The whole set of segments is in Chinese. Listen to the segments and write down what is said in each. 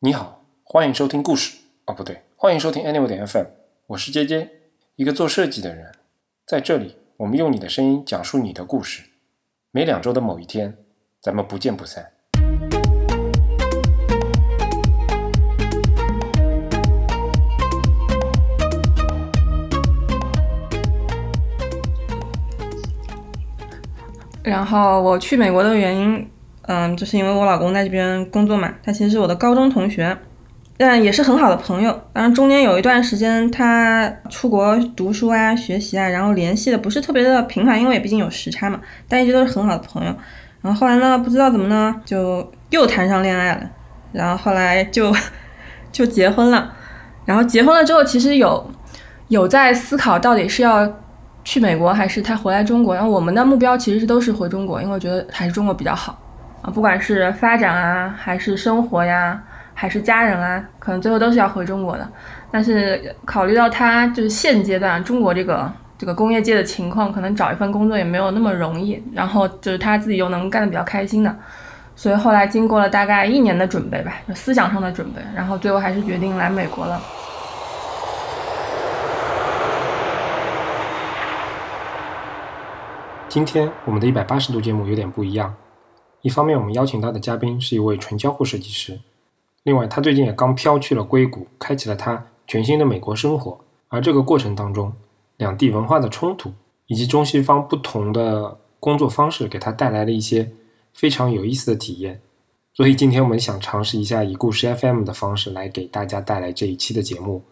你好，欢迎收听故事哦，不对，欢迎收听 Anyway 点 FM，我是 J J，，一个做设计的人，在这里，我们用你的声音讲述你的故事。每两周的某一天，咱们不见不散。然后我去美国的原因，嗯，就是因为我老公在这边工作嘛，他其实是我的高中同学，但也是很好的朋友。当然中间有一段时间他出国读书啊、学习啊，然后联系的不是特别的频繁，因为毕竟有时差嘛，但一直都是很好的朋友。然后后来呢，不知道怎么呢，就又谈上恋爱了，然后后来就 就结婚了。然后结婚了之后，其实有有在思考到底是要。去美国还是他回来中国？然后我们的目标其实是都是回中国，因为我觉得还是中国比较好啊，不管是发展啊，还是生活呀，还是家人啊，可能最后都是要回中国的。但是考虑到他就是现阶段中国这个这个工业界的情况，可能找一份工作也没有那么容易。然后就是他自己又能干得比较开心的，所以后来经过了大概一年的准备吧，思想上的准备，然后最后还是决定来美国了。今天我们的一百八十度节目有点不一样。一方面，我们邀请到的嘉宾是一位纯交互设计师；另外，他最近也刚飘去了硅谷，开启了他全新的美国生活。而这个过程当中，两地文化的冲突以及中西方不同的工作方式，给他带来了一些非常有意思的体验。所以，今天我们想尝试一下以故事 FM 的方式来给大家带来这一期的节目。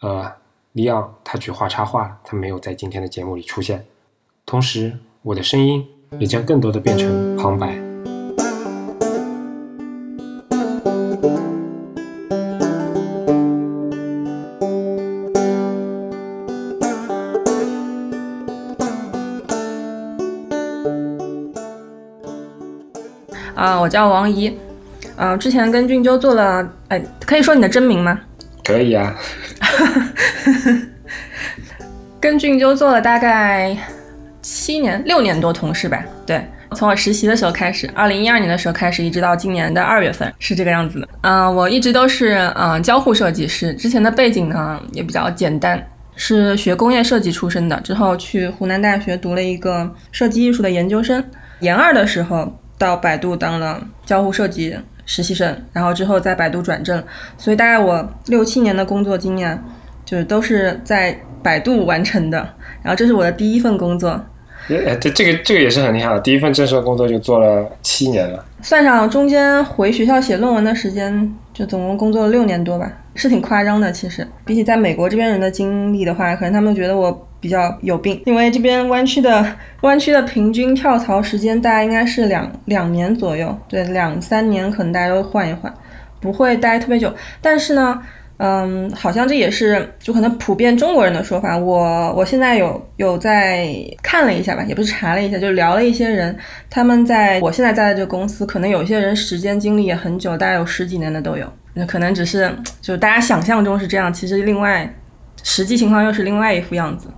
呃，李昂他去画插画了，他没有在今天的节目里出现。同时，我的声音也将更多的变成旁白。叫王怡，呃，之前跟俊啾做了，哎，可以说你的真名吗？可以啊。跟俊啾做了大概。七年六年多同事吧，对，从我实习的时候开始，二零一二年的时候开始，一直到今年的二月份是这个样子的。嗯，我一直都是嗯交互设计师，之前的背景呢也比较简单，是学工业设计出身的，之后去湖南大学读了一个设计艺术的研究生，研二的时候到百度当了交互设计实习生，然后之后在百度转正，所以大概我六七年的工作经验就是都是在百度完成的，然后这是我的第一份工作。哎，这这个这个也是很厉害的，第一份正式的工作就做了七年了，算上中间回学校写论文的时间，就总共工作了六年多吧，是挺夸张的。其实比起在美国这边人的经历的话，可能他们觉得我比较有病，因为这边湾区的湾区的平均跳槽时间大概应该是两两年左右，对，两三年可能大家都换一换，不会待特别久。但是呢。嗯，好像这也是就可能普遍中国人的说法。我我现在有有在看了一下吧，也不是查了一下，就聊了一些人，他们在我现在在的这个公司，可能有些人时间经历也很久，大概有十几年的都有。那可能只是就大家想象中是这样，其实另外实际情况又是另外一副样子。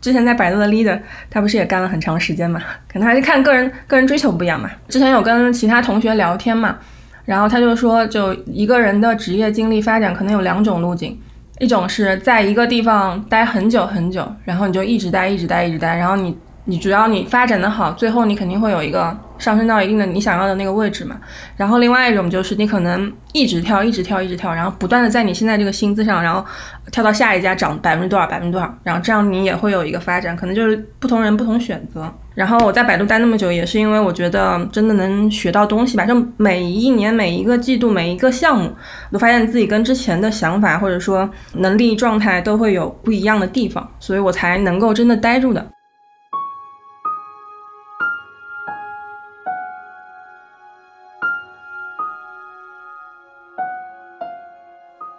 之前在百度的 leader，他不是也干了很长时间嘛？可能还是看个人个人追求不一样嘛。之前有跟其他同学聊天嘛。然后他就说，就一个人的职业经历发展可能有两种路径，一种是在一个地方待很久很久，然后你就一直待，一直待，一直待，然后你你主要你发展的好，最后你肯定会有一个。上升到一定的你想要的那个位置嘛，然后另外一种就是你可能一直跳，一直跳，一直跳，然后不断的在你现在这个薪资上，然后跳到下一家涨百分之多少，百分之多少，然后这样你也会有一个发展，可能就是不同人不同选择。然后我在百度待那么久，也是因为我觉得真的能学到东西吧，就每一年、每一个季度、每一个项目，都发现自己跟之前的想法或者说能力状态都会有不一样的地方，所以我才能够真的待住的。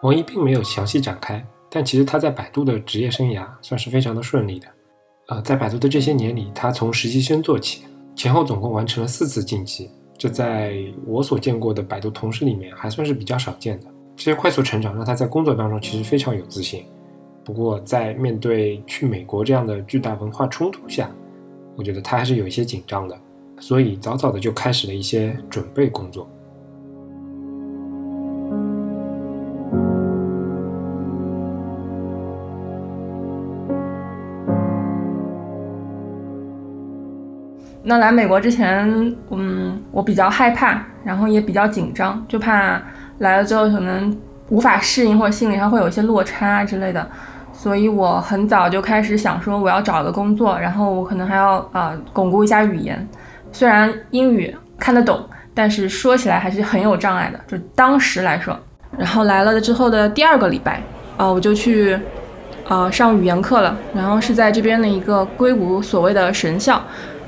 王一并没有详细展开，但其实他在百度的职业生涯算是非常的顺利的。呃，在百度的这些年里，他从实习生做起，前后总共完成了四次晋级，这在我所见过的百度同事里面还算是比较少见的。这些快速成长让他在工作当中其实非常有自信。不过在面对去美国这样的巨大文化冲突下，我觉得他还是有一些紧张的，所以早早的就开始了一些准备工作。那来美国之前，嗯，我比较害怕，然后也比较紧张，就怕来了之后可能无法适应，或者心理上会有一些落差之类的。所以我很早就开始想说，我要找个工作，然后我可能还要呃巩固一下语言。虽然英语看得懂，但是说起来还是很有障碍的，就当时来说。然后来了之后的第二个礼拜，啊，我就去呃上语言课了，然后是在这边的一个硅谷所谓的神校，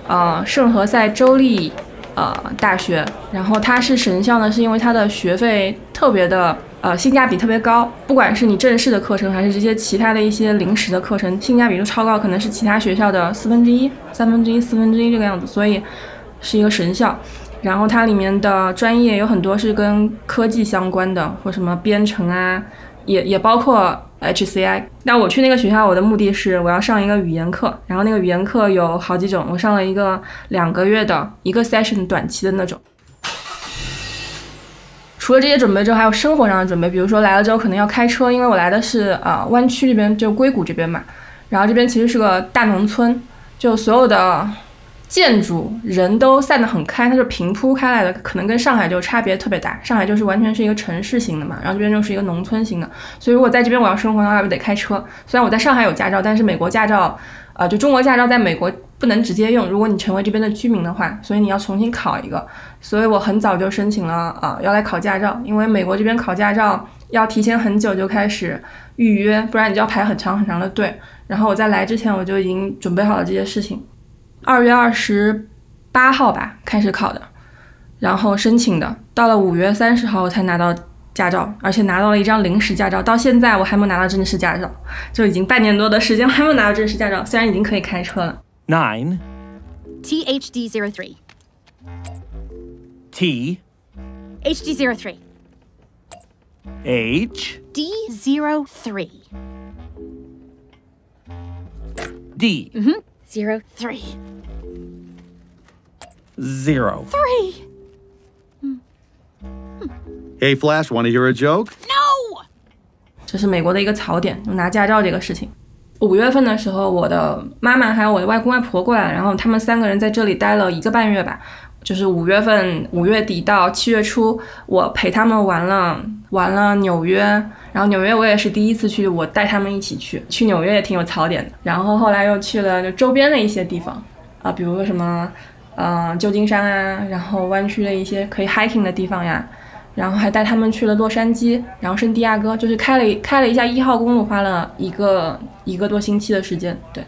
呃圣何塞州立呃大学。然后它是神校呢，是因为它的学费特别的。呃，性价比特别高，不管是你正式的课程，还是这些其他的一些临时的课程，性价比都超高，可能是其他学校的四分之一、三分之一、四分之一这个样子，所以是一个神校。然后它里面的专业有很多是跟科技相关的，或什么编程啊，也也包括 HCI。那我去那个学校，我的目的是我要上一个语言课，然后那个语言课有好几种，我上了一个两个月的一个 session 短期的那种。除了这些准备之后，还有生活上的准备，比如说来了之后可能要开车，因为我来的是啊湾区这边，就硅谷这边嘛。然后这边其实是个大农村，就所有的建筑人都散得很开，它是平铺开来的，可能跟上海就差别特别大。上海就是完全是一个城市型的嘛，然后这边就是一个农村型的。所以如果在这边我要生活的话，我得开车。虽然我在上海有驾照，但是美国驾照。啊，就中国驾照在美国不能直接用，如果你成为这边的居民的话，所以你要重新考一个。所以我很早就申请了啊，要来考驾照，因为美国这边考驾照要提前很久就开始预约，不然你就要排很长很长的队。然后我在来之前我就已经准备好了这些事情，二月二十八号吧开始考的，然后申请的，到了五月三十号我才拿到。驾照，而且拿到了一张临时驾照，到现在我还没有拿到正式驾照，就已经半年多的时间还没有拿到正式驾照，虽然已经可以开车了。Nine. THD zero three. T. HD zero three. H. D zero three. D. Mm-hmm. Zero three. Zero. Three. Hey, Flash, want to hear a joke? No. 这是美国的一个槽点，拿驾照这个事情。五月份的时候，我的妈妈还有我的外公外婆过来，然后他们三个人在这里待了一个半月吧。就是五月份五月底到七月初，我陪他们玩了玩了纽约，然后纽约我也是第一次去，我带他们一起去。去纽约也挺有槽点的。然后后来又去了就周边的一些地方啊，比如说什么，嗯，旧金山啊，然后湾区的一些可以 hiking 的地方呀。然后还带他们去了洛杉矶，然后圣地亚哥，就是开了开了一下一号公路，花了一个一个多星期的时间。对，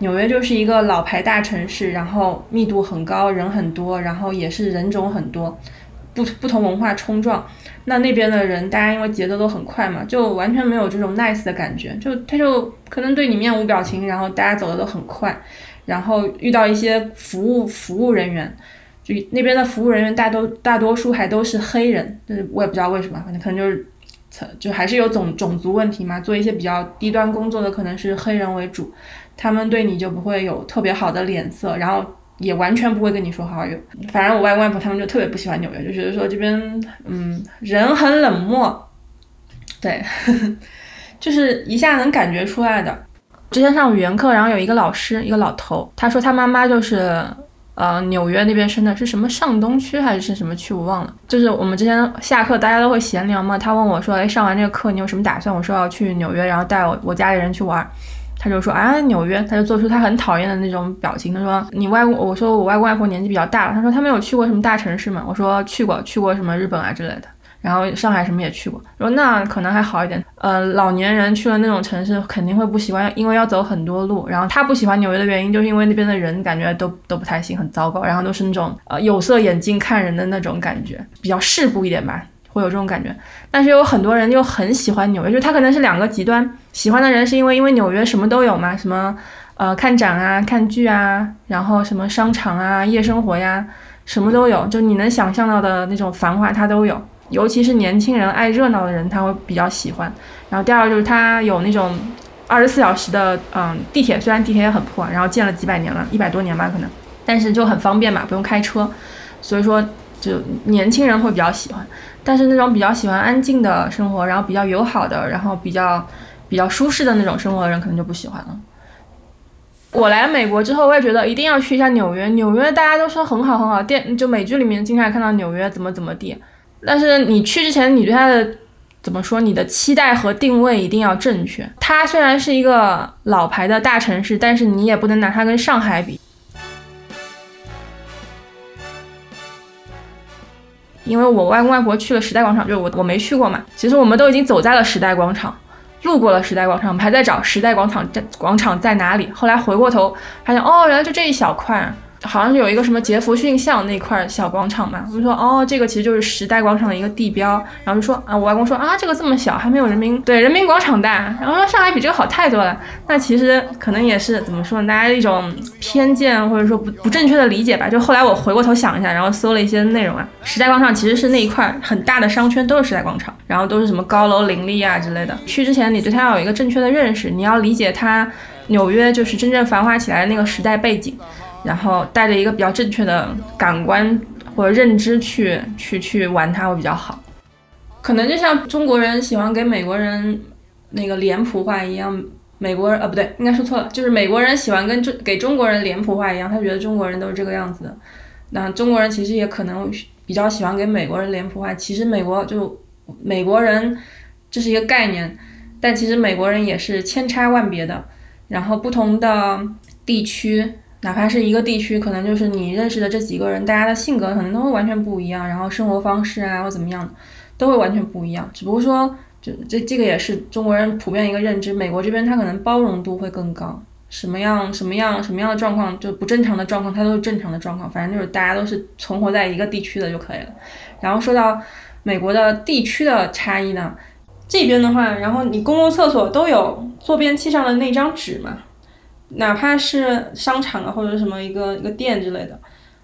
纽约就是一个老牌大城市，然后密度很高，人很多，然后也是人种很多，不不同文化冲撞。那那边的人，大家因为节奏都很快嘛，就完全没有这种 nice 的感觉，就他就可能对你面无表情，然后大家走的都很快，然后遇到一些服务服务人员。就那边的服务人员大多大多数还都是黑人，就是我也不知道为什么，反正可能就是，就还是有种种族问题嘛。做一些比较低端工作的可能是黑人为主，他们对你就不会有特别好的脸色，然后也完全不会跟你说好友。反正我外公外婆他们就特别不喜欢纽约，就觉得说这边嗯人很冷漠，对，就是一下能感觉出来的。之前上语言课，然后有一个老师，一个老头，他说他妈妈就是。呃，纽约那边生的是什么上东区还是什么区？我忘了。就是我们之前下课大家都会闲聊嘛。他问我说：“哎，上完这个课你有什么打算？”我说：“要去纽约，然后带我我家里人去玩。”他就说：“啊，纽约。”他就做出他很讨厌的那种表情。他说：“你外公？”我说：“我外公外婆年纪比较大了。”他说：“他们有去过什么大城市吗？”我说：“去过，去过什么日本啊之类的。”然后上海什么也去过，说那可能还好一点。呃，老年人去了那种城市肯定会不喜欢，因为要走很多路。然后他不喜欢纽约的原因，就是因为那边的人感觉都都不太行，很糟糕。然后都是那种呃有色眼镜看人的那种感觉，比较世故一点吧，会有这种感觉。但是有很多人又很喜欢纽约，就他可能是两个极端。喜欢的人是因为因为纽约什么都有嘛，什么呃看展啊、看剧啊，然后什么商场啊、夜生活呀，什么都有，就你能想象到的那种繁华，它都有。尤其是年轻人爱热闹的人，他会比较喜欢。然后第二就是它有那种二十四小时的嗯地铁，虽然地铁也很破，然后建了几百年了，一百多年吧可能，但是就很方便嘛，不用开车，所以说就年轻人会比较喜欢。但是那种比较喜欢安静的生活，然后比较友好的，然后比较比较舒适的那种生活的人，可能就不喜欢了。我来美国之后，我也觉得一定要去一下纽约。纽约大家都说很好很好，电就美剧里面经常看到纽约怎么怎么地。但是你去之前，你对它的怎么说？你的期待和定位一定要正确。它虽然是一个老牌的大城市，但是你也不能拿它跟上海比。因为我外公外婆去了时代广场，就是我我没去过嘛。其实我们都已经走在了时代广场，路过了时代广场，我们还在找时代广场在广场在哪里。后来回过头发现，哦，原来就这一小块。好像是有一个什么杰弗逊像那块小广场嘛，我就说哦，这个其实就是时代广场的一个地标，然后就说啊，我外公说啊，这个这么小，还没有人民对人民广场大，然后说上海比这个好太多了。那其实可能也是怎么说呢，大家一种偏见或者说不不正确的理解吧。就后来我回过头想一下，然后搜了一些内容啊，时代广场其实是那一块很大的商圈都是时代广场，然后都是什么高楼林立啊之类的。去之前你对它要有一个正确的认识，你要理解它纽约就是真正繁华起来的那个时代背景。然后带着一个比较正确的感官或者认知去去去玩它会比较好，可能就像中国人喜欢给美国人那个脸谱化一样，美国人呃不对，应该说错了，就是美国人喜欢跟中给中国人脸谱化一样，他觉得中国人都是这个样子的。那中国人其实也可能比较喜欢给美国人脸谱化，其实美国就美国人这是一个概念，但其实美国人也是千差万别的，然后不同的地区。哪怕是一个地区，可能就是你认识的这几个人，大家的性格可能都会完全不一样，然后生活方式啊或怎么样，都会完全不一样。只不过说，就这这个也是中国人普遍一个认知，美国这边他可能包容度会更高，什么样什么样什么样的状况就不正常的状况，它都是正常的状况，反正就是大家都是存活在一个地区的就可以了。然后说到美国的地区的差异呢，这边的话，然后你公共厕所都有坐便器上的那张纸嘛。哪怕是商场啊，或者什么一个一个店之类的，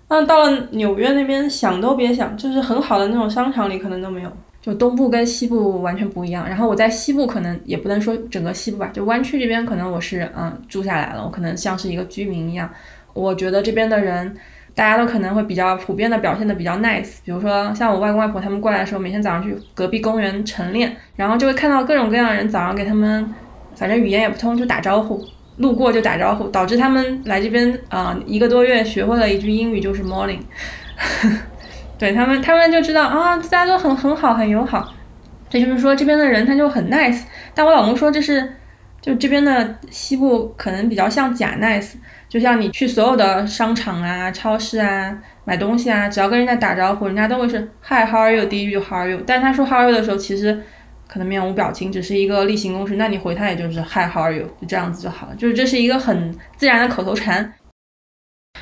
那到了纽约那边想都别想，就是很好的那种商场里可能都没有。就东部跟西部完全不一样。然后我在西部可能也不能说整个西部吧，就湾区这边可能我是嗯住下来了，我可能像是一个居民一样。我觉得这边的人大家都可能会比较普遍的表现的比较 nice。比如说像我外公外婆他们过来的时候，每天早上去隔壁公园晨练，然后就会看到各种各样的人早上给他们，反正语言也不通就打招呼。路过就打招呼，导致他们来这边啊一个多月学会了一句英语，就是 morning。对他们，他们就知道啊，大家都很很好，很友好。这就是说这边的人他就很 nice。但我老公说这是就这边的西部可能比较像假 nice，就像你去所有的商场啊、超市啊买东西啊，只要跟人家打招呼，人家都会是 hi how are you 第一句就 how are you，但他说 how are you 的时候，其实。可能面无表情，只是一个例行公事，那你回他也就是 Hi how are you，就这样子就好了，就是这是一个很自然的口头禅。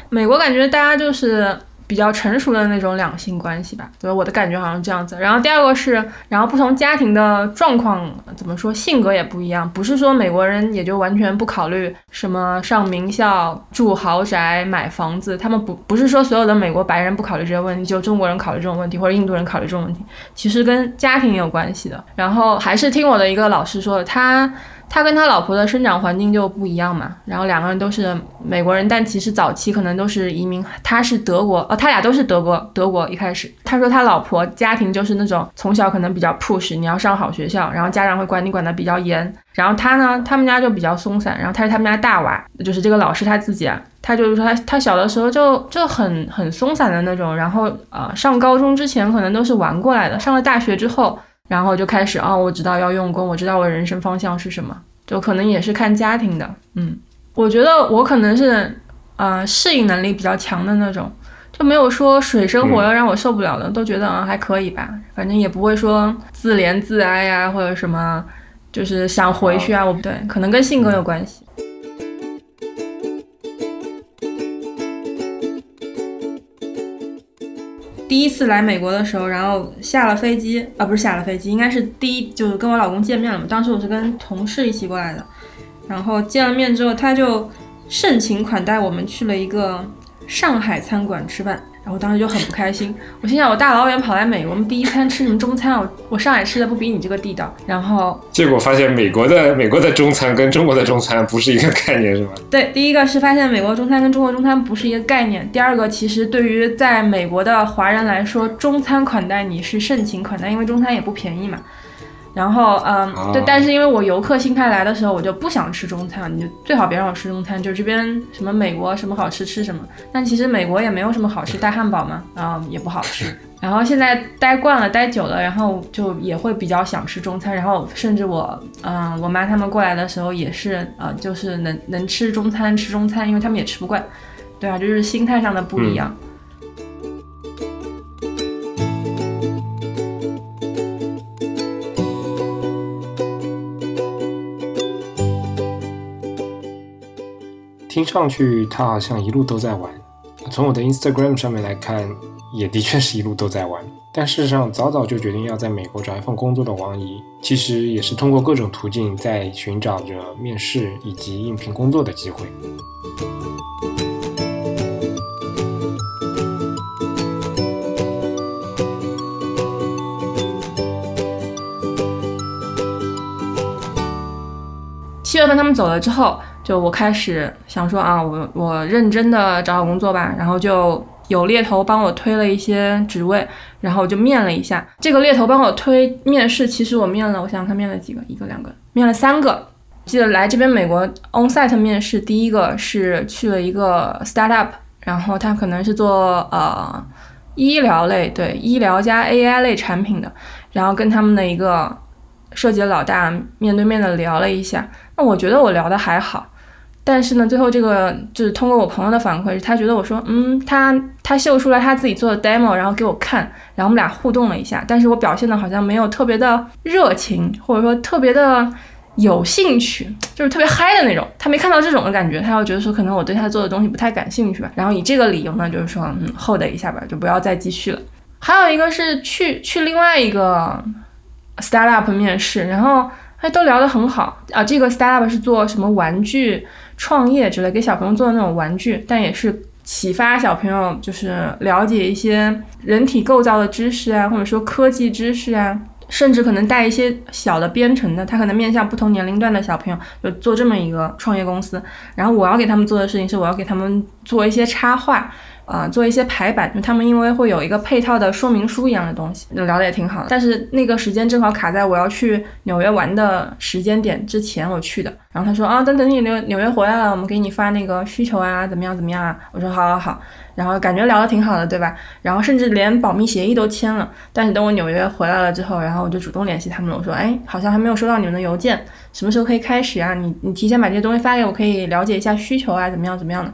美国感觉大家就是。比较成熟的那种两性关系吧，所以我的感觉好像这样子。然后第二个是，然后不同家庭的状况怎么说，性格也不一样。不是说美国人也就完全不考虑什么上名校、住豪宅、买房子，他们不不是说所有的美国白人不考虑这些问题，就中国人考虑这种问题，或者印度人考虑这种问题，其实跟家庭有关系的。然后还是听我的一个老师说，他。他跟他老婆的生长环境就不一样嘛，然后两个人都是美国人，但其实早期可能都是移民。他是德国，哦，他俩都是德国，德国一开始。他说他老婆家庭就是那种从小可能比较 push，你要上好学校，然后家长会管你管得比较严。然后他呢，他们家就比较松散，然后他是他们家大娃，就是这个老师他自己啊，他就是说他他小的时候就就很很松散的那种，然后呃上高中之前可能都是玩过来的，上了大学之后。然后就开始啊，我知道要用功，我知道我人生方向是什么，就可能也是看家庭的，嗯，我觉得我可能是，呃，适应能力比较强的那种，就没有说水深火热让我受不了的，都觉得啊还可以吧，反正也不会说自怜自哀呀，或者什么，就是想回去啊，我不对，可能跟性格有关系。第一次来美国的时候，然后下了飞机啊，不是下了飞机，应该是第一就是跟我老公见面了嘛。当时我是跟同事一起过来的，然后见了面之后，他就盛情款待我们去了一个上海餐馆吃饭。然后当时就很不开心，我心想我大老远跑来美国，我们第一餐吃什么中餐？我我上海吃的不比你这个地道。然后结果发现美国的美国的中餐跟中国的中餐不是一个概念，是吗？对，第一个是发现美国中餐跟中国中餐不是一个概念。第二个，其实对于在美国的华人来说，中餐款待你是盛情款待，因为中餐也不便宜嘛。然后，嗯，哦对，但是因为我游客心态来的时候，我就不想吃中餐，你就最好别让我吃中餐，就这边什么美国什么好吃吃什么。但其实美国也没有什么好吃，带汉堡嘛，然后也不好吃。然后现在待惯了，待久了，然后就也会比较想吃中餐。然后甚至我，嗯，我妈他们过来的时候也是，呃，就是能能吃中餐吃中餐，因为他们也吃不惯。对啊，这就是心态上的不一样。听上去他好像一路都在玩。从我的 Instagram 上面来看，也的确是一路都在玩。但事实上，早早就决定要在美国找一份工作的王怡，其实也是通过各种途径在寻找着面试以及应聘工作的机会。七月份他们走了之后，就我开始想说啊，我我认真的找好工作吧，然后就有猎头帮我推了一些职位，然后我就面了一下。这个猎头帮我推面试，其实我面了，我想想看面了几个，一个两个，面了三个。记得来这边美国 onsite 面试，第一个是去了一个 startup，然后他可能是做呃医疗类，对医疗加 AI 类产品的，然后跟他们的一个设计的老大面对面的聊了一下。那我觉得我聊的还好，但是呢，最后这个就是通过我朋友的反馈，他觉得我说，嗯，他他秀出来他自己做的 demo，然后给我看，然后我们俩互动了一下，但是我表现的好像没有特别的热情，或者说特别的有兴趣，就是特别嗨的那种。他没看到这种的感觉，他又觉得说可能我对他做的东西不太感兴趣吧，然后以这个理由呢，就是说，嗯，hold 一下吧，就不要再继续了。还有一个是去去另外一个 startup 面试，然后。哎，都聊得很好啊！这个 startup 是做什么玩具创业之类，给小朋友做的那种玩具，但也是启发小朋友，就是了解一些人体构造的知识啊，或者说科技知识啊，甚至可能带一些小的编程的，他可能面向不同年龄段的小朋友，就做这么一个创业公司。然后我要给他们做的事情是，我要给他们做一些插画。啊、做一些排版，就他们因为会有一个配套的说明书一样的东西，就聊得也挺好的。但是那个时间正好卡在我要去纽约玩的时间点之前我去的。然后他说啊，等等你纽纽约回来了，我们给你发那个需求啊，怎么样怎么样啊？我说好好好。然后感觉聊得挺好的，对吧？然后甚至连保密协议都签了。但是等我纽约回来了之后，然后我就主动联系他们了，我说哎，好像还没有收到你们的邮件，什么时候可以开始啊？你你提前把这些东西发给我，可以了解一下需求啊，怎么样怎么样的。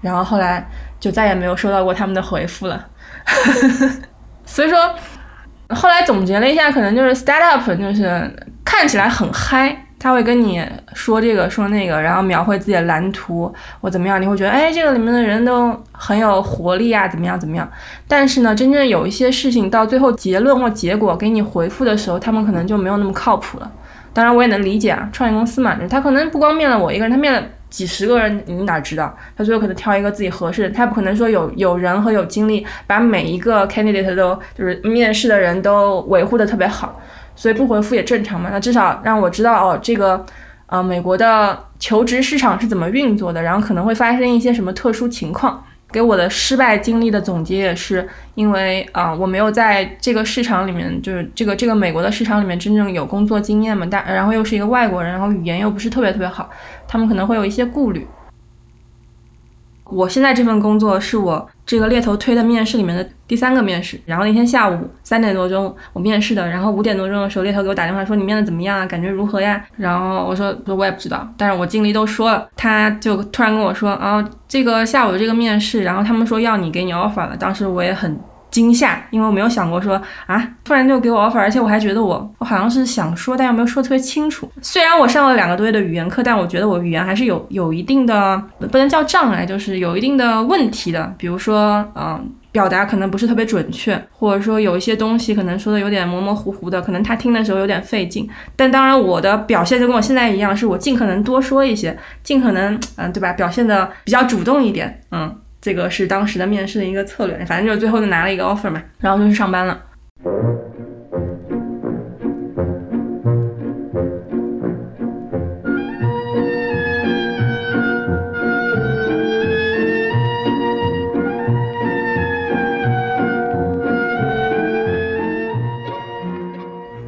然后后来就再也没有收到过他们的回复了。所以说，后来总结了一下，可能就是 startup 就是看起来很嗨，他会跟你说这个说那个，然后描绘自己的蓝图或怎么样，你会觉得哎，这个里面的人都很有活力啊，怎么样怎么样。但是呢，真正有一些事情到最后结论或结果给你回复的时候，他们可能就没有那么靠谱了。当然我也能理解啊，创业公司嘛，他可能不光面了我一个人，他面了。几十个人，你哪知道？他最后可能挑一个自己合适的，他不可能说有有人和有精力把每一个 candidate 都就是面试的人都维护的特别好，所以不回复也正常嘛。那至少让我知道哦，这个呃美国的求职市场是怎么运作的，然后可能会发生一些什么特殊情况。给我的失败经历的总结也是因为啊、我没有在这个市场里面，就是这个这个美国的市场里面真正有工作经验嘛，但然后又是一个外国人，然后语言又不是特别特别好，他们可能会有一些顾虑。我现在这份工作是我这个猎头推的面试里面的第三个面试，然后那天下午三点多钟我面试的，然后五点多钟的时候猎头给我打电话说你面的怎么样啊，感觉如何呀？然后我说说我也不知道，但是我经理都说了，他就突然跟我说啊，这个下午这个面试，然后他们说要你给你 offer 了，当时我也很。惊吓，因为我没有想过说啊，突然就给我 offer，而且我还觉得我我好像是想说，但又没有说特别清楚。虽然我上了两个多月的语言课，但我觉得我语言还是有有一定的不能叫障碍，就是有一定的问题的。比如说，嗯，表达可能不是特别准确，或者说有一些东西可能说的有点模模糊糊的，可能他听的时候有点费劲。但当然，我的表现就跟我现在一样，是我尽可能多说一些，尽可能嗯，对吧？表现的比较主动一点，嗯。这个是当时的面试的一个策略，反正就是最后就拿了一个 offer 嘛，然后就去上班了。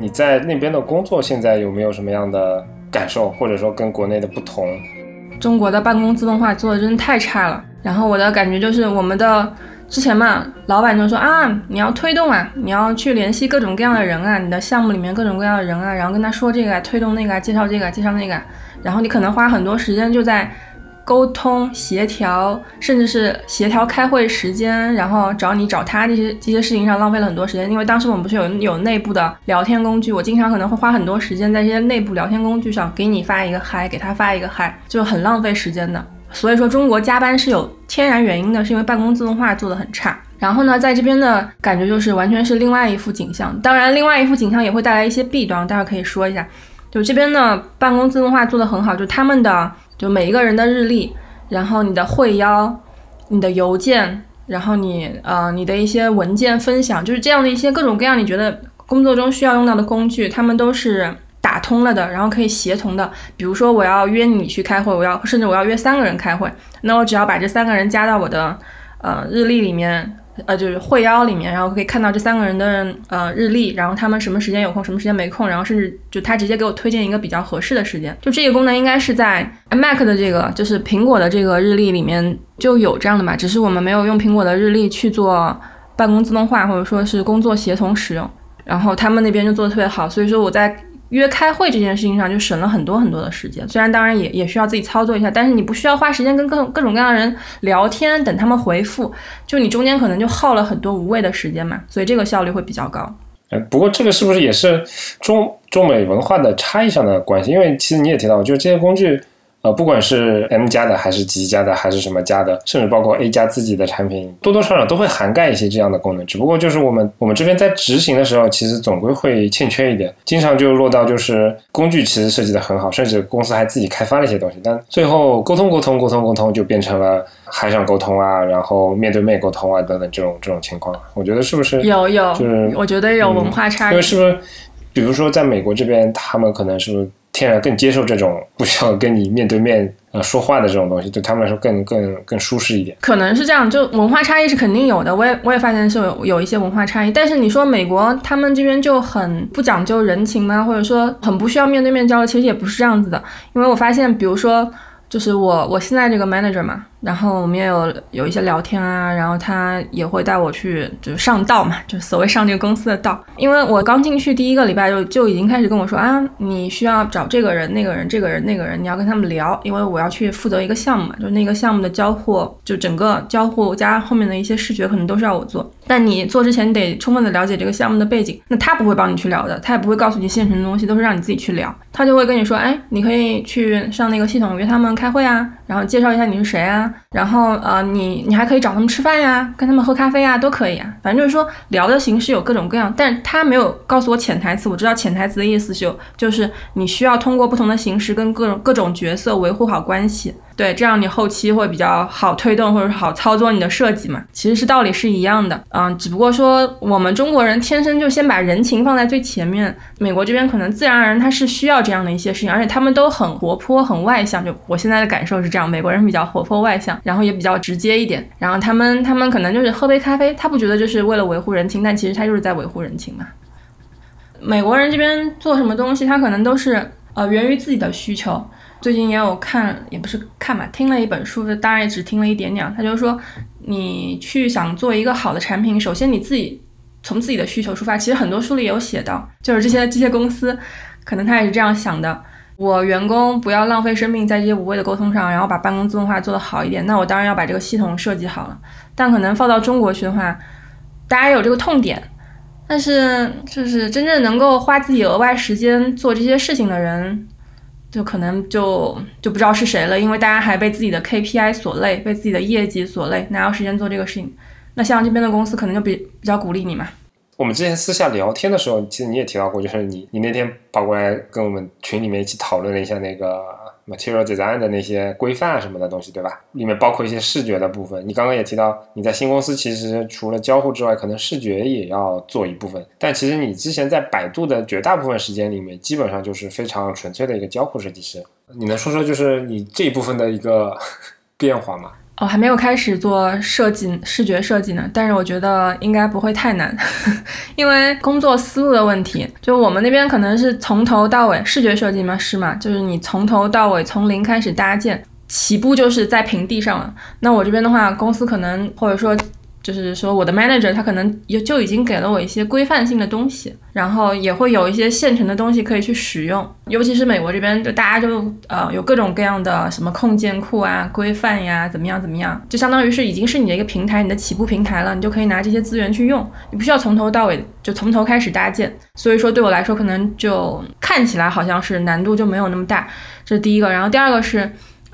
你在那边的工作现在有没有什么样的感受，或者说跟国内的不同？中国的办公自动化做的真的太差了。然后我的感觉就是，我们的之前嘛，老板就说啊，你要推动啊，你要去联系各种各样的人啊，你的项目里面各种各样的人啊，然后跟他说这个，推动那个，介绍这个，介绍那个，然后你可能花很多时间就在沟通、协调，甚至是协调开会时间，然后找你找他这些这些事情上浪费了很多时间。因为当时我们不是有有内部的聊天工具，我经常可能会花很多时间在这些内部聊天工具上，给你发一个嗨，给他发一个嗨，就很浪费时间的。所以说，中国加班是有天然原因的，是因为办公自动化做得很差。然后呢，在这边的感觉就是完全是另外一副景象。当然，另外一副景象也会带来一些弊端，待会可以说一下。就这边的办公自动化做得很好，就他们的就每一个人的日历，然后你的会邀、你的邮件，然后你呃你的一些文件分享，就是这样的一些各种各样你觉得工作中需要用到的工具，他们都是。打通了的，然后可以协同的。比如说，我要约你去开会，我要甚至我要约三个人开会，那我只要把这三个人加到我的呃日历里面，呃就是会邀里面，然后可以看到这三个人的呃日历，然后他们什么时间有空，什么时间没空，然后甚至就他直接给我推荐一个比较合适的时间。就这个功能应该是在 Mac 的这个就是苹果的这个日历里面就有这样的嘛，只是我们没有用苹果的日历去做办公自动化或者说是工作协同使用，然后他们那边就做的特别好，所以说我在。约开会这件事情上就省了很多很多的时间，虽然当然也也需要自己操作一下，但是你不需要花时间跟各种各种各样的人聊天，等他们回复，就你中间可能就耗了很多无谓的时间嘛，所以这个效率会比较高。哎，不过这个是不是也是中中美文化的差异上的关系？因为其实你也提到，就是这些工具。呃，不管是 M 加的，还是 G 加的，还是什么加的，甚至包括 A 加自己的产品，多多少少都会涵盖一些这样的功能。只不过就是我们我们这边在执行的时候，其实总归会欠缺一点，经常就落到就是工具其实设计的很好，甚至公司还自己开发了一些东西，但最后沟通沟通沟通沟通就变成了海上沟通啊，然后面对面沟通啊等等这种这种情况。我觉得是不是有有？就是我觉得有文化差异，因为是不是？比如说在美国这边，他们可能是不是？天然更接受这种不需要跟你面对面呃说话的这种东西，对他们来说更更更舒适一点。可能是这样，就文化差异是肯定有的。我也我也发现是有有一些文化差异。但是你说美国他们这边就很不讲究人情吗？或者说很不需要面对面交流？其实也不是这样子的。因为我发现，比如说。就是我我现在这个 manager 嘛，然后我们也有有一些聊天啊，然后他也会带我去就是上道嘛，就所谓上这个公司的道。因为我刚进去第一个礼拜就就已经开始跟我说啊，你需要找这个人、那个人、这个人、那个人，你要跟他们聊，因为我要去负责一个项目嘛，就那个项目的交互，就整个交互加后面的一些视觉可能都是要我做。但你做之前，得充分的了解这个项目的背景。那他不会帮你去聊的，他也不会告诉你现成的东西，都是让你自己去聊。他就会跟你说，哎，你可以去上那个系统约他们开会啊，然后介绍一下你是谁啊，然后呃，你你还可以找他们吃饭呀，跟他们喝咖啡啊，都可以啊。反正就是说聊的形式有各种各样，但是他没有告诉我潜台词。我知道潜台词的意思就就是你需要通过不同的形式跟各种各种角色维护好关系。对，这样你后期会比较好推动，或者好操作你的设计嘛？其实是道理是一样的，嗯，只不过说我们中国人天生就先把人情放在最前面，美国这边可能自然而然他是需要这样的一些事情，而且他们都很活泼、很外向。就我现在的感受是这样，美国人比较活泼外向，然后也比较直接一点，然后他们他们可能就是喝杯咖啡，他不觉得就是为了维护人情，但其实他就是在维护人情嘛。美国人这边做什么东西，他可能都是呃源于自己的需求。最近也有看，也不是看嘛，听了一本书，当然也只听了一点点。他就说，你去想做一个好的产品，首先你自己从自己的需求出发。其实很多书里有写到，就是这些这些公司，可能他也是这样想的：我员工不要浪费生命在这些无谓的沟通上，然后把办公自动化做得好一点。那我当然要把这个系统设计好了。但可能放到中国去的话，大家有这个痛点，但是就是真正能够花自己额外时间做这些事情的人。就可能就就不知道是谁了，因为大家还被自己的 KPI 所累，被自己的业绩所累，哪有时间做这个事情？那像这边的公司可能就比比较鼓励你嘛。我们之前私下聊天的时候，其实你也提到过，就是你你那天跑过来跟我们群里面一起讨论了一下那个。Material Design 的那些规范什么的东西，对吧？里面包括一些视觉的部分。你刚刚也提到，你在新公司其实除了交互之外，可能视觉也要做一部分。但其实你之前在百度的绝大部分时间里面，基本上就是非常纯粹的一个交互设计师。你能说说就是你这一部分的一个 变化吗？哦，还没有开始做设计、视觉设计呢，但是我觉得应该不会太难，因为工作思路的问题，就我们那边可能是从头到尾视觉设计嘛，是嘛，就是你从头到尾从零开始搭建，起步就是在平地上了。那我这边的话，公司可能或者说。就是说，我的 manager 他可能也就已经给了我一些规范性的东西，然后也会有一些现成的东西可以去使用。尤其是美国这边，就大家就呃有各种各样的什么控件库啊、规范呀，怎么样怎么样，就相当于是已经是你的一个平台，你的起步平台了，你就可以拿这些资源去用，你不需要从头到尾就从头开始搭建。所以说对我来说，可能就看起来好像是难度就没有那么大，这是第一个。然后第二个是。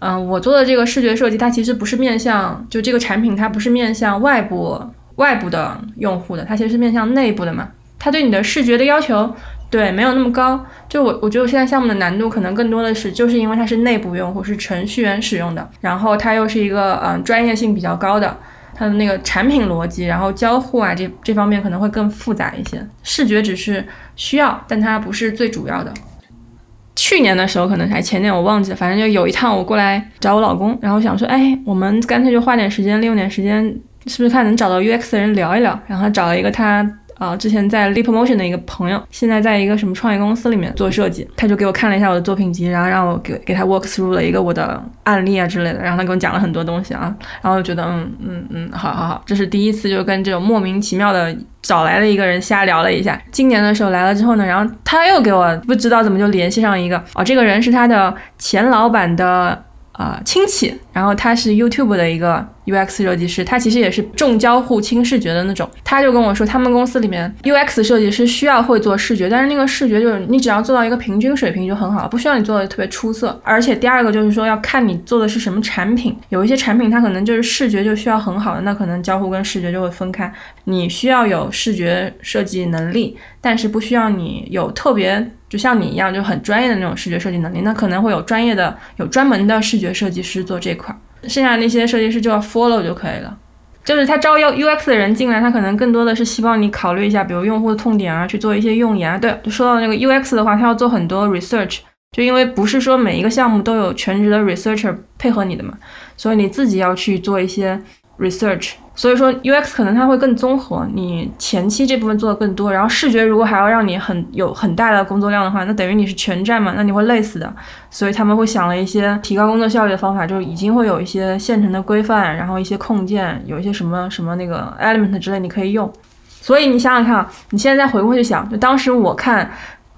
嗯，我做的这个视觉设计，它其实不是面向就这个产品，它不是面向外部外部的用户的，它其实是面向内部的嘛。它对你的视觉的要求，对没有那么高。就我我觉得我现在项目的难度可能更多的是，就是因为它是内部用户，是程序员使用的，然后它又是一个嗯专业性比较高的，它的那个产品逻辑，然后交互啊这这方面可能会更复杂一些。视觉只是需要，但它不是最主要的。去年的时候，可能还前年我忘记了，反正就有一趟我过来找我老公，然后想说，哎，我们干脆就花点时间，利用点时间，是不是看能找到 UX 的人聊一聊？然后找了一个他。啊，之前在 Leap Motion 的一个朋友，现在在一个什么创业公司里面做设计，他就给我看了一下我的作品集，然后让我给给他 walk through 了一个我的案例啊之类的，然后他给我讲了很多东西啊，然后觉得嗯嗯嗯，好好好，这是第一次就跟这种莫名其妙的找来了一个人瞎聊了一下。今年的时候来了之后呢，然后他又给我不知道怎么就联系上一个，哦，这个人是他的前老板的。啊，亲戚，然后他是 YouTube 的一个 UX 设计师，他其实也是重交互轻视觉的那种。他就跟我说，他们公司里面 UX 设计师需要会做视觉，但是那个视觉就是你只要做到一个平均水平就很好，不需要你做的特别出色。而且第二个就是说要看你做的是什么产品，有一些产品它可能就是视觉就需要很好的，那可能交互跟视觉就会分开。你需要有视觉设计能力，但是不需要你有特别。就像你一样，就很专业的那种视觉设计能力，那可能会有专业的、有专门的视觉设计师做这块，剩下那些设计师就要 follow 就可以了。就是他招 U U X 的人进来，他可能更多的是希望你考虑一下，比如用户的痛点啊，去做一些用研啊。对，就说到那个 U X 的话，他要做很多 research，就因为不是说每一个项目都有全职的 researcher 配合你的嘛，所以你自己要去做一些 research。所以说，UX 可能它会更综合，你前期这部分做的更多，然后视觉如果还要让你很有很大的工作量的话，那等于你是全站嘛，那你会累死的。所以他们会想了一些提高工作效率的方法，就是已经会有一些现成的规范，然后一些控件，有一些什么什么那个 element 之类你可以用。所以你想想看啊，你现在再回过去想，就当时我看。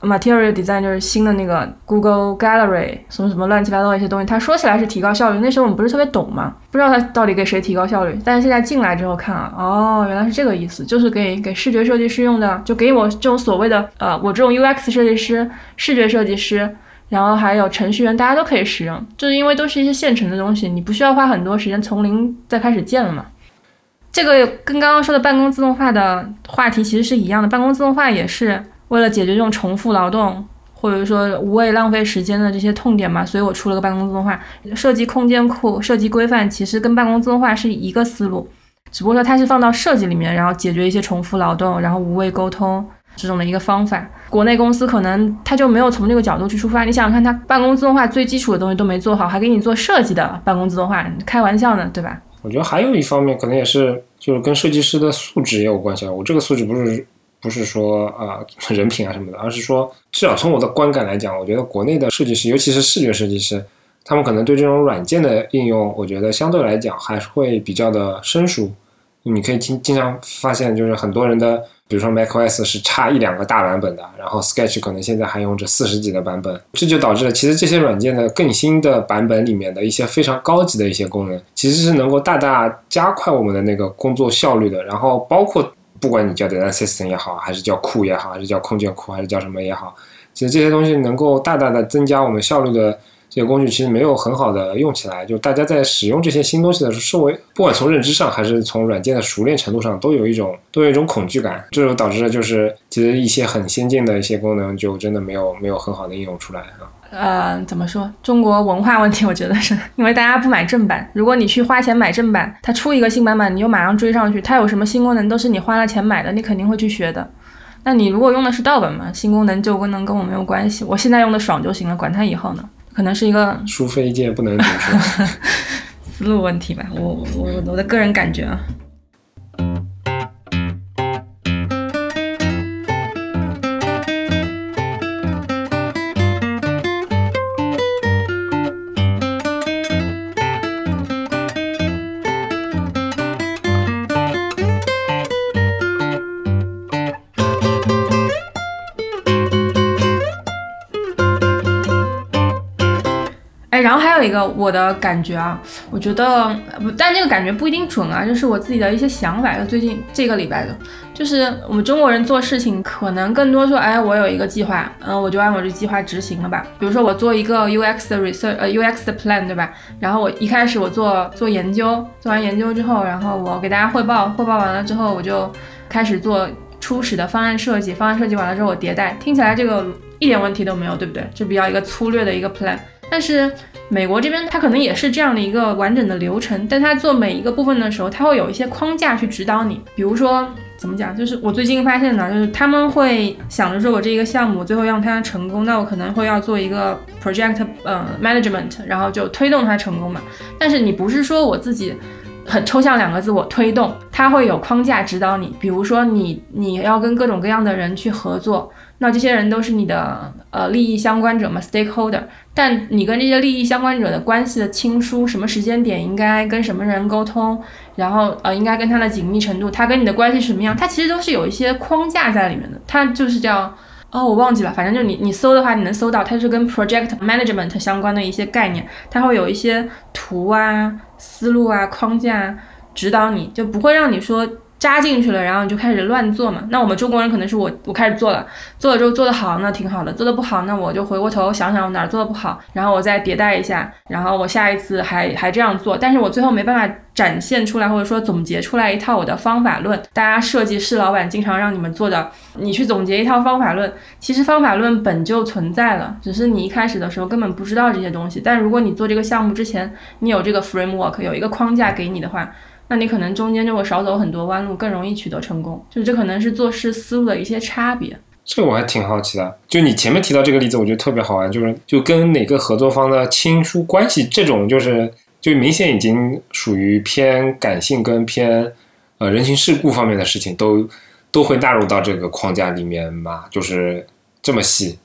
Material Design 就是新的那个 Google Gallery，什么什么乱七八糟一些东西。他说起来是提高效率，那时候我们不是特别懂嘛，不知道他到底给谁提高效率。但是现在进来之后看啊，哦，原来是这个意思，就是给给视觉设计师用的，就给我这种所谓的呃，我这种 UX 设计师、视觉设计师，然后还有程序员，大家都可以使用，就是因为都是一些现成的东西，你不需要花很多时间从零再开始建了嘛。这个跟刚刚说的办公自动化的话题其实是一样的，办公自动化也是。为了解决这种重复劳动，或者说无谓浪费时间的这些痛点嘛，所以我出了个办公自动化设计空间库、设计规范，其实跟办公自动化是一个思路，只不过说它是放到设计里面，然后解决一些重复劳动，然后无谓沟通这种的一个方法。国内公司可能他就没有从这个角度去出发。你想想看，他办公自动化最基础的东西都没做好，还给你做设计的办公自动化，开玩笑呢，对吧？我觉得还有一方面可能也是，就是跟设计师的素质也有关系啊。我这个素质不是。不是说啊人品啊什么的，而是说至少从我的观感来讲，我觉得国内的设计师，尤其是视觉设计师，他们可能对这种软件的应用，我觉得相对来讲还是会比较的生疏。你可以经经常发现，就是很多人的，比如说 macOS 是差一两个大版本的，然后 Sketch 可能现在还用着四十几的版本，这就导致了其实这些软件的更新的版本里面的一些非常高级的一些功能，其实是能够大大加快我们的那个工作效率的，然后包括。不管你叫 design system 也好，还是叫库也好，还是叫空间库，还是叫什么也好，其实这些东西能够大大的增加我们效率的这些工具，其实没有很好的用起来。就大家在使用这些新东西的时候，稍微不管从认知上，还是从软件的熟练程度上，都有一种都有一种恐惧感，这就导致了就是其实一些很先进的一些功能就真的没有没有很好的应用出来啊。呃，怎么说？中国文化问题，我觉得是因为大家不买正版。如果你去花钱买正版，它出一个新版本，你就马上追上去。它有什么新功能，都是你花了钱买的，你肯定会去学的。那你如果用的是盗版嘛，新功能旧功能跟我没有关系。我现在用的爽就行了，管它以后呢。可能是一个 书非借不能读书。思路问题吧，我我我的个人感觉啊。一个我的感觉啊，我觉得，不但这个感觉不一定准啊，就是我自己的一些想法。就最近这个礼拜的，就是我们中国人做事情可能更多说，哎，我有一个计划，嗯，我就按我这计划执行了吧。比如说我做一个 UX 的 research，呃，UX 的 plan，对吧？然后我一开始我做做研究，做完研究之后，然后我给大家汇报，汇报完了之后，我就开始做初始的方案设计，方案设计完了之后我迭代，听起来这个一点问题都没有，对不对？就比较一个粗略的一个 plan。但是美国这边它可能也是这样的一个完整的流程，但它做每一个部分的时候，它会有一些框架去指导你。比如说怎么讲，就是我最近发现呢，就是他们会想着说我这一个项目最后让它成功，那我可能会要做一个 project 呃 management，然后就推动它成功嘛。但是你不是说我自己。很抽象两个字，我推动，它会有框架指导你。比如说你你要跟各种各样的人去合作，那这些人都是你的呃利益相关者嘛，stakeholder。但你跟这些利益相关者的关系的亲疏，什么时间点应该跟什么人沟通，然后呃应该跟他的紧密程度，他跟你的关系什么样，它其实都是有一些框架在里面的。它就是叫哦，我忘记了，反正就你你搜的话，你能搜到，它是跟 project management 相关的一些概念，它会有一些图啊。思路啊，框架指导你，就不会让你说扎进去了，然后你就开始乱做嘛。那我们中国人可能是我我开始做了，做了之后做得好，那挺好的；做得不好，那我就回过头想想我哪儿做的不好，然后我再迭代一下，然后我下一次还还这样做。但是我最后没办法展现出来，或者说总结出来一套我的方法论。大家设计师老板经常让你们做的，你去总结一套方法论，其实方法论本就存在了，只是你一开始的时候根本不知道这些东西。但如果你做这个项目之前，你有这个 framework，有一个框架给你的话。那你可能中间就会少走很多弯路，更容易取得成功。就这可能是做事思路的一些差别。这个我还挺好奇的。就你前面提到这个例子，我觉得特别好玩，就是就跟哪个合作方的亲疏关系，这种就是就明显已经属于偏感性跟偏呃人情世故方面的事情，都都会纳入到这个框架里面嘛？就是这么细。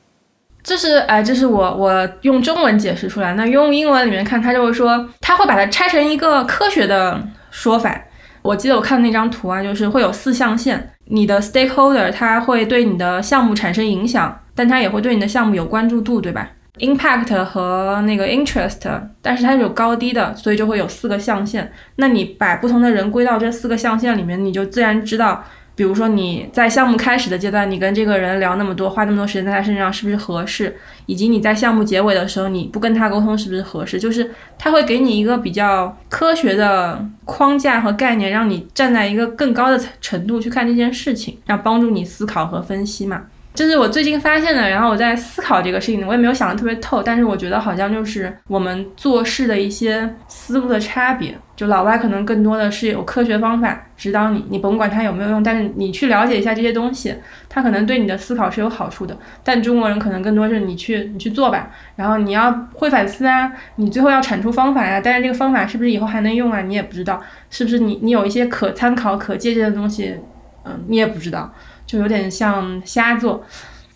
这是哎，这是我我用中文解释出来。那用英文里面看，他就会说，他会把它拆成一个科学的。说法，我记得我看那张图啊，就是会有四象限，你的 stakeholder 它会对你的项目产生影响，但它也会对你的项目有关注度，对吧？impact 和那个 interest，但是它是有高低的，所以就会有四个象限。那你把不同的人归到这四个象限里面，你就自然知道。比如说你在项目开始的阶段，你跟这个人聊那么多，花那么多时间在他身上是不是合适？以及你在项目结尾的时候，你不跟他沟通是不是合适？就是他会给你一个比较科学的框架和概念，让你站在一个更高的程度去看这件事情，然后帮助你思考和分析嘛。这是我最近发现的，然后我在思考这个事情，我也没有想得特别透，但是我觉得好像就是我们做事的一些思路的差别。就老外可能更多的是有科学方法指导你，你甭管它有没有用，但是你去了解一下这些东西，它可能对你的思考是有好处的。但中国人可能更多是你去你去做吧，然后你要会反思啊，你最后要产出方法呀，但是这个方法是不是以后还能用啊，你也不知道，是不是你你有一些可参考、可借鉴的东西，嗯，你也不知道。就有点像瞎做，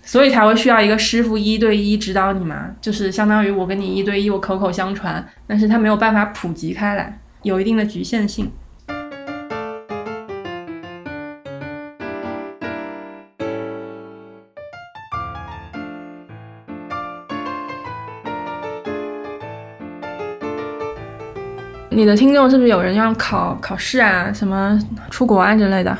所以才会需要一个师傅一对一指导你嘛，就是相当于我跟你一对一，我口口相传，但是他没有办法普及开来，有一定的局限性。你的听众是不是有人要考考试啊，什么出国啊之类的？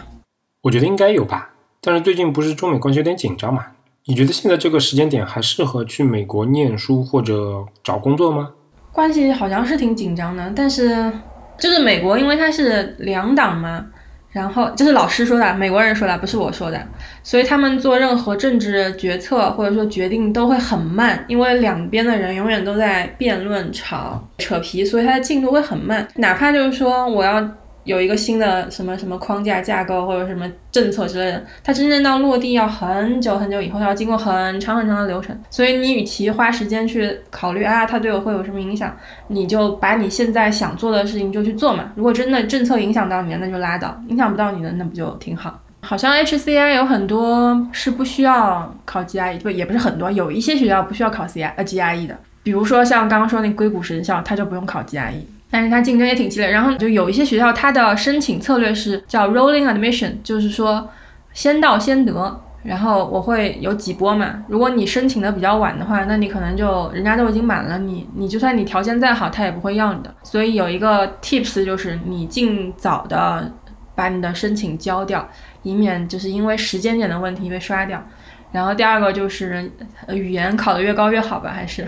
我觉得应该有吧。但是最近不是中美关系有点紧张嘛？你觉得现在这个时间点还适合去美国念书或者找工作吗？关系好像是挺紧张的，但是就是美国，因为它是两党嘛，然后这是老师说的，美国人说的，不是我说的，所以他们做任何政治决策或者说决定都会很慢，因为两边的人永远都在辩论、吵、扯皮，所以它的进度会很慢。哪怕就是说我要。有一个新的什么什么框架架构或者什么政策之类的，它真正到落地要很久很久以后，要经过很长很长的流程。所以你与其花时间去考虑啊，它对我会有什么影响，你就把你现在想做的事情就去做嘛。如果真的政策影响到你了，那就拉倒；影响不到你的，那不就挺好？好像 HCI 有很多是不需要考 GRE，不也不是很多，有一些学校不需要考 CI 呃 GRE 的，比如说像刚刚说那硅谷神校，它就不用考 GRE。但是它竞争也挺激烈，然后就有一些学校，它的申请策略是叫 rolling admission，就是说先到先得，然后我会有几波嘛。如果你申请的比较晚的话，那你可能就人家都已经满了，你你就算你条件再好，他也不会要你的。所以有一个 tips 就是你尽早的把你的申请交掉，以免就是因为时间点的问题被刷掉。然后第二个就是语言考得越高越好吧，还是。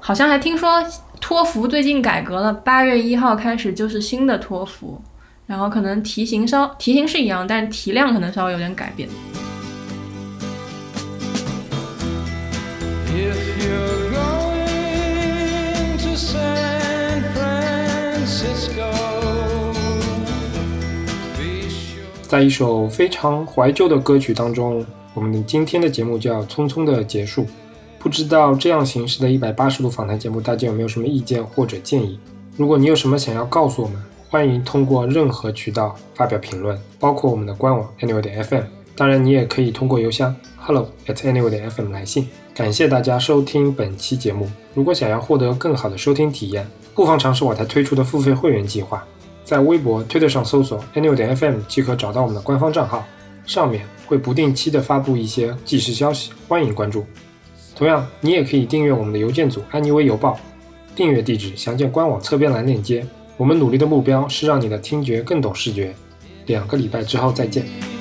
好像还听说托福最近改革了，八月一号开始就是新的托福，然后可能题型稍题型是一样，但是题量可能稍微有点改变。在一首非常怀旧的歌曲当中，我们今天的节目就要匆匆的结束。不知道这样形式的一百八十度访谈节目，大家有没有什么意见或者建议？如果你有什么想要告诉我们，欢迎通过任何渠道发表评论，包括我们的官网 anyway 点 fm。当然，你也可以通过邮箱 hello at anyway 点 fm 来信。感谢大家收听本期节目。如果想要获得更好的收听体验，不妨尝试我台推出的付费会员计划。在微博、推特上搜索 anyway 点 fm 即可找到我们的官方账号，上面会不定期的发布一些即时消息，欢迎关注。同样，你也可以订阅我们的邮件组“安妮微邮报”，订阅地址详见官网侧边栏链接。我们努力的目标是让你的听觉更懂视觉。两个礼拜之后再见。